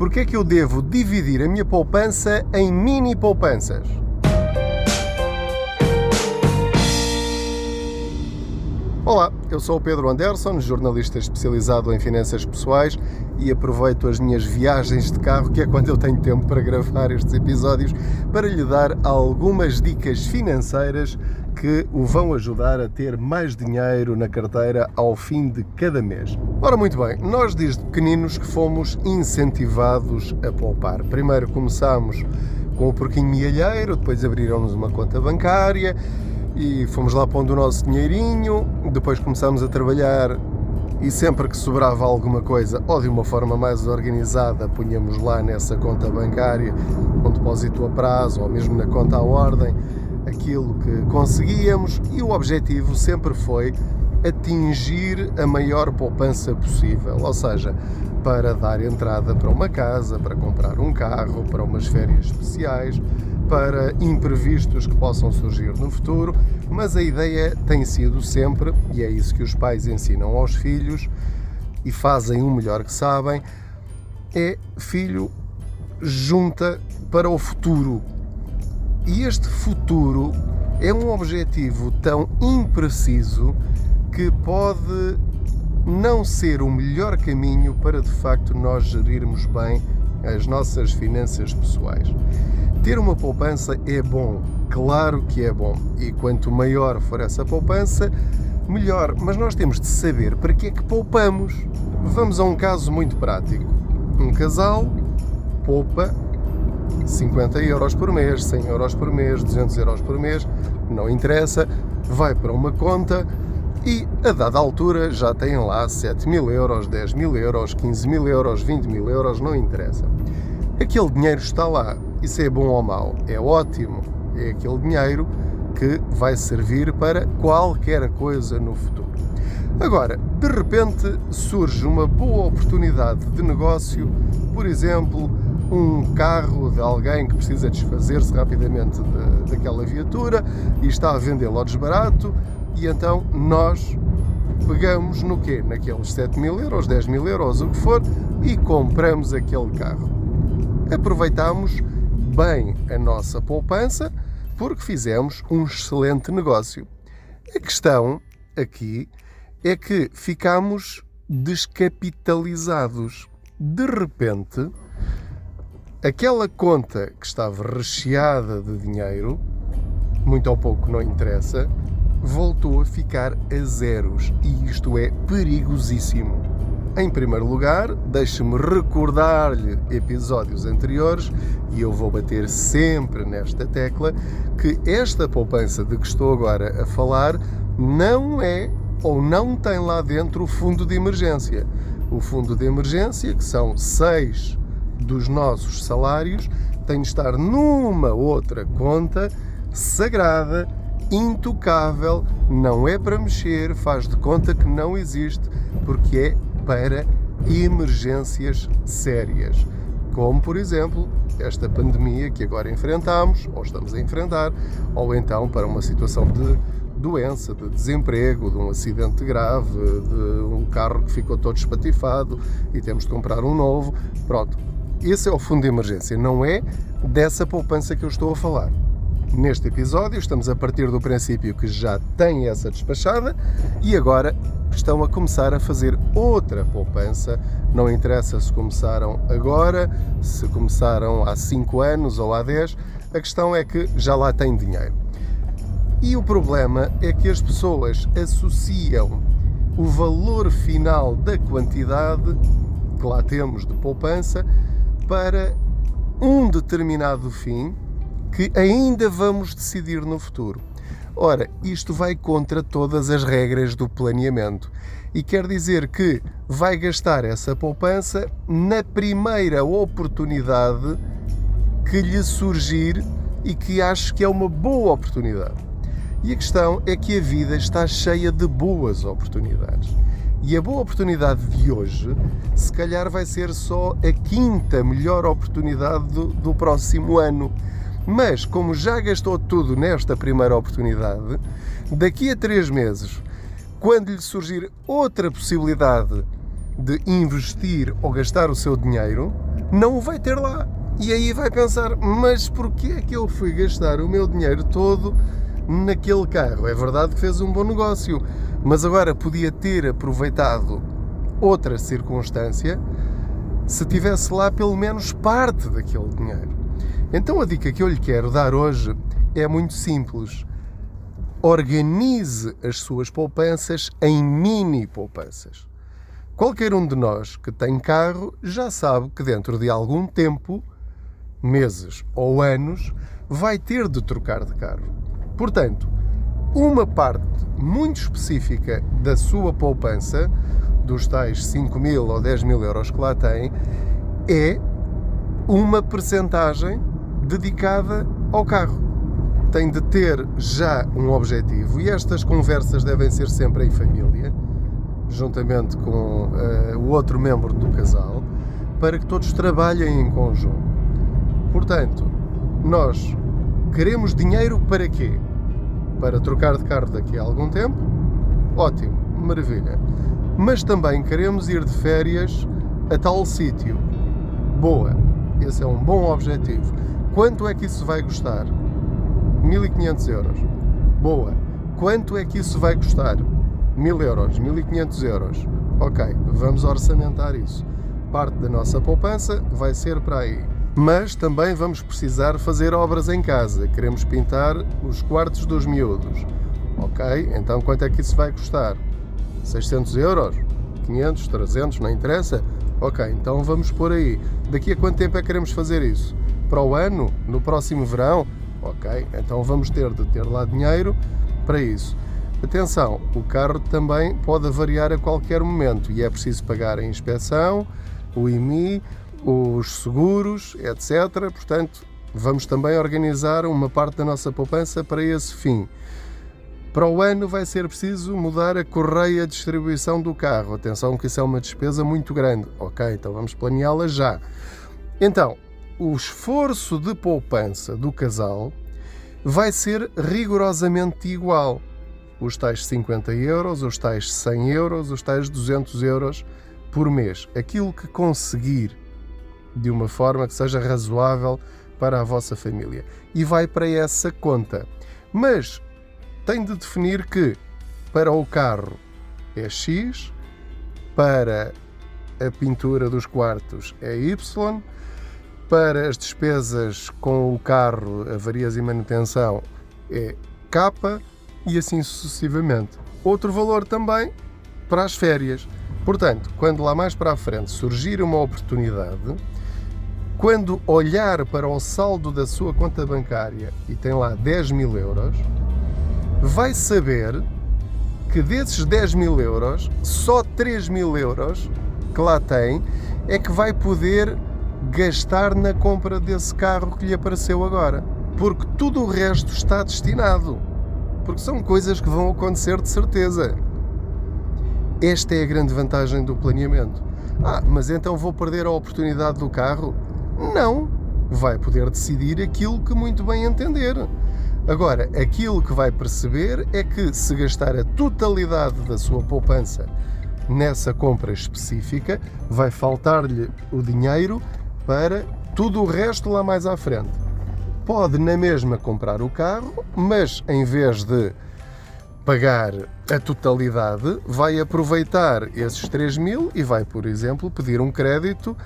Porque é que eu devo dividir a minha poupança em mini poupanças? Olá, eu sou o Pedro Anderson, jornalista especializado em finanças pessoais e aproveito as minhas viagens de carro, que é quando eu tenho tempo para gravar estes episódios, para lhe dar algumas dicas financeiras que o vão ajudar a ter mais dinheiro na carteira ao fim de cada mês. Ora, muito bem, nós desde pequeninos que fomos incentivados a poupar. Primeiro começámos com o porquinho mielheiro, depois abriram-nos uma conta bancária e fomos lá pondo o nosso dinheirinho. Depois começámos a trabalhar e sempre que sobrava alguma coisa, ou de uma forma mais organizada, punhamos lá nessa conta bancária um depósito a prazo ou mesmo na conta à ordem aquilo que conseguíamos e o objetivo sempre foi atingir a maior poupança possível, ou seja, para dar entrada para uma casa, para comprar um carro, para umas férias especiais, para imprevistos que possam surgir no futuro, mas a ideia tem sido sempre, e é isso que os pais ensinam aos filhos e fazem o melhor que sabem, é filho junta para o futuro. E este futuro é um objetivo tão impreciso que pode não ser o melhor caminho para de facto nós gerirmos bem as nossas finanças pessoais. Ter uma poupança é bom, claro que é bom, e quanto maior for essa poupança, melhor. Mas nós temos de saber para que é que poupamos. Vamos a um caso muito prático. Um casal poupa 50 euros por mês, 100 euros por mês, 200 euros por mês, não interessa, vai para uma conta e a dada altura já têm lá 7 mil euros, 10 mil euros, 15 mil euros, 20 mil euros, não interessa. Aquele dinheiro está lá. Isso é bom ou mau? É ótimo. É aquele dinheiro que vai servir para qualquer coisa no futuro. Agora, de repente surge uma boa oportunidade de negócio, por exemplo, um carro de alguém que precisa desfazer-se rapidamente daquela viatura e está a vendê-lo ao desbarato e então nós pegamos no quê? Naqueles 7 mil euros, 10 mil euros, o que for, e compramos aquele carro. Aproveitamos bem a nossa poupança porque fizemos um excelente negócio. A questão aqui é que ficamos descapitalizados. De repente, aquela conta que estava recheada de dinheiro, muito ou pouco não interessa, voltou a ficar a zeros e isto é perigosíssimo. Em primeiro lugar, deixe-me recordar-lhe episódios anteriores e eu vou bater sempre nesta tecla que esta poupança de que estou agora a falar não é ou não tem lá dentro o fundo de emergência. O fundo de emergência, que são seis dos nossos salários, tem de estar numa outra conta sagrada intocável, não é para mexer, faz de conta que não existe, porque é para emergências sérias, como por exemplo esta pandemia que agora enfrentamos, ou estamos a enfrentar, ou então para uma situação de doença, de desemprego, de um acidente grave, de um carro que ficou todo espatifado e temos de comprar um novo. Pronto, esse é o fundo de emergência, não é dessa poupança que eu estou a falar. Neste episódio, estamos a partir do princípio que já têm essa despachada e agora estão a começar a fazer outra poupança. Não interessa se começaram agora, se começaram há 5 anos ou há 10, a questão é que já lá têm dinheiro. E o problema é que as pessoas associam o valor final da quantidade que lá temos de poupança para um determinado fim que ainda vamos decidir no futuro. Ora, isto vai contra todas as regras do planeamento e quer dizer que vai gastar essa poupança na primeira oportunidade que lhe surgir e que acho que é uma boa oportunidade. E a questão é que a vida está cheia de boas oportunidades. E a boa oportunidade de hoje, se calhar, vai ser só a quinta melhor oportunidade do, do próximo ano mas, como já gastou tudo nesta primeira oportunidade, daqui a três meses, quando lhe surgir outra possibilidade de investir ou gastar o seu dinheiro, não o vai ter lá. E aí vai pensar, mas porquê é que eu fui gastar o meu dinheiro todo naquele carro? É verdade que fez um bom negócio, mas agora podia ter aproveitado outra circunstância se tivesse lá pelo menos parte daquele dinheiro. Então a dica que eu lhe quero dar hoje é muito simples. Organize as suas poupanças em mini poupanças. Qualquer um de nós que tem carro já sabe que dentro de algum tempo, meses ou anos, vai ter de trocar de carro. Portanto, uma parte muito específica da sua poupança, dos tais 5 mil ou 10 mil euros que lá tem, é uma percentagem dedicada ao carro. Tem de ter já um objetivo e estas conversas devem ser sempre em família juntamente com uh, o outro membro do casal, para que todos trabalhem em conjunto. Portanto, nós queremos dinheiro para quê? Para trocar de carro daqui a algum tempo? Ótimo, maravilha. Mas também queremos ir de férias a tal sítio. Boa, esse é um bom objetivo. Quanto é que isso vai custar? 1500 euros. Boa. Quanto é que isso vai custar? 1000 euros, 1500 euros. Ok, vamos orçamentar isso. Parte da nossa poupança vai ser para aí. Mas também vamos precisar fazer obras em casa. Queremos pintar os quartos dos miúdos. Ok, então quanto é que isso vai custar? 600 euros? 500, 300, não interessa? Ok, então vamos por aí. Daqui a quanto tempo é que queremos fazer isso? Para o ano? No próximo verão? Ok, então vamos ter de ter lá dinheiro para isso. Atenção, o carro também pode variar a qualquer momento e é preciso pagar a inspeção, o IMI, os seguros, etc. Portanto, vamos também organizar uma parte da nossa poupança para esse fim. Para o ano vai ser preciso mudar a correia de distribuição do carro. Atenção que isso é uma despesa muito grande. Ok, então vamos planeá-la já. Então, o esforço de poupança do casal vai ser rigorosamente igual os tais 50 euros, os tais 100 euros, os tais 200 euros por mês. Aquilo que conseguir de uma forma que seja razoável para a vossa família. E vai para essa conta. Mas tem de definir que para o carro é X, para a pintura dos quartos é Y, para as despesas com o carro, avarias e manutenção é K e assim sucessivamente. Outro valor também para as férias. Portanto, quando lá mais para a frente surgir uma oportunidade, quando olhar para o saldo da sua conta bancária e tem lá 10 mil euros, vai saber que desses 10 mil euros, só 3 mil euros que lá tem é que vai poder gastar na compra desse carro que lhe apareceu agora. Porque tudo o resto está destinado porque são coisas que vão acontecer de certeza. Esta é a grande vantagem do planeamento. Ah, mas então vou perder a oportunidade do carro? Não! Vai poder decidir aquilo que muito bem entender. Agora, aquilo que vai perceber é que se gastar a totalidade da sua poupança nessa compra específica, vai faltar-lhe o dinheiro para tudo o resto lá mais à frente pode na mesma comprar o carro, mas em vez de pagar a totalidade, vai aproveitar esses 3 mil e vai, por exemplo, pedir um crédito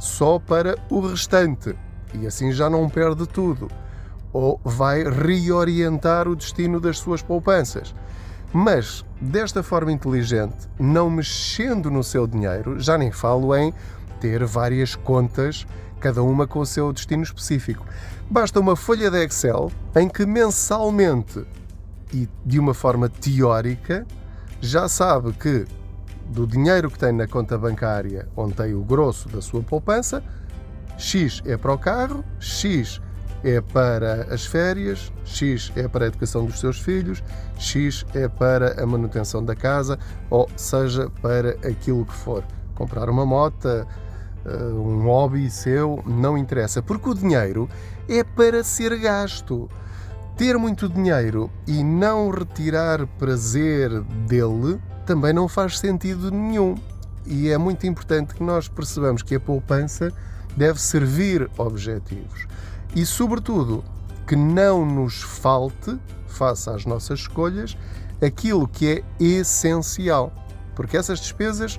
só para o restante. E assim já não perde tudo. Ou vai reorientar o destino das suas poupanças. Mas, desta forma inteligente, não mexendo no seu dinheiro, já nem falo em ter várias contas cada uma com o seu destino específico. Basta uma folha de Excel em que mensalmente e de uma forma teórica já sabe que do dinheiro que tem na conta bancária, onde tem o grosso da sua poupança, X é para o carro, X é para as férias, X é para a educação dos seus filhos, X é para a manutenção da casa, ou seja, para aquilo que for. Comprar uma moto, eh, um hobby seu, não interessa, porque o dinheiro é para ser gasto. Ter muito dinheiro e não retirar prazer dele também não faz sentido nenhum. E é muito importante que nós percebamos que a poupança deve servir objetivos e, sobretudo, que não nos falte, face às nossas escolhas, aquilo que é essencial. Porque essas despesas,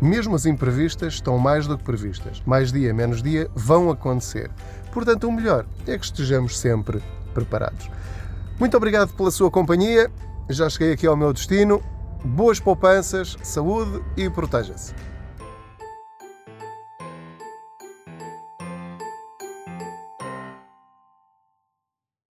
mesmo as imprevistas, estão mais do que previstas. Mais dia, menos dia, vão acontecer. Portanto, o melhor é que estejamos sempre preparados. Muito obrigado pela sua companhia. Já cheguei aqui ao meu destino. Boas poupanças, saúde e proteja-se.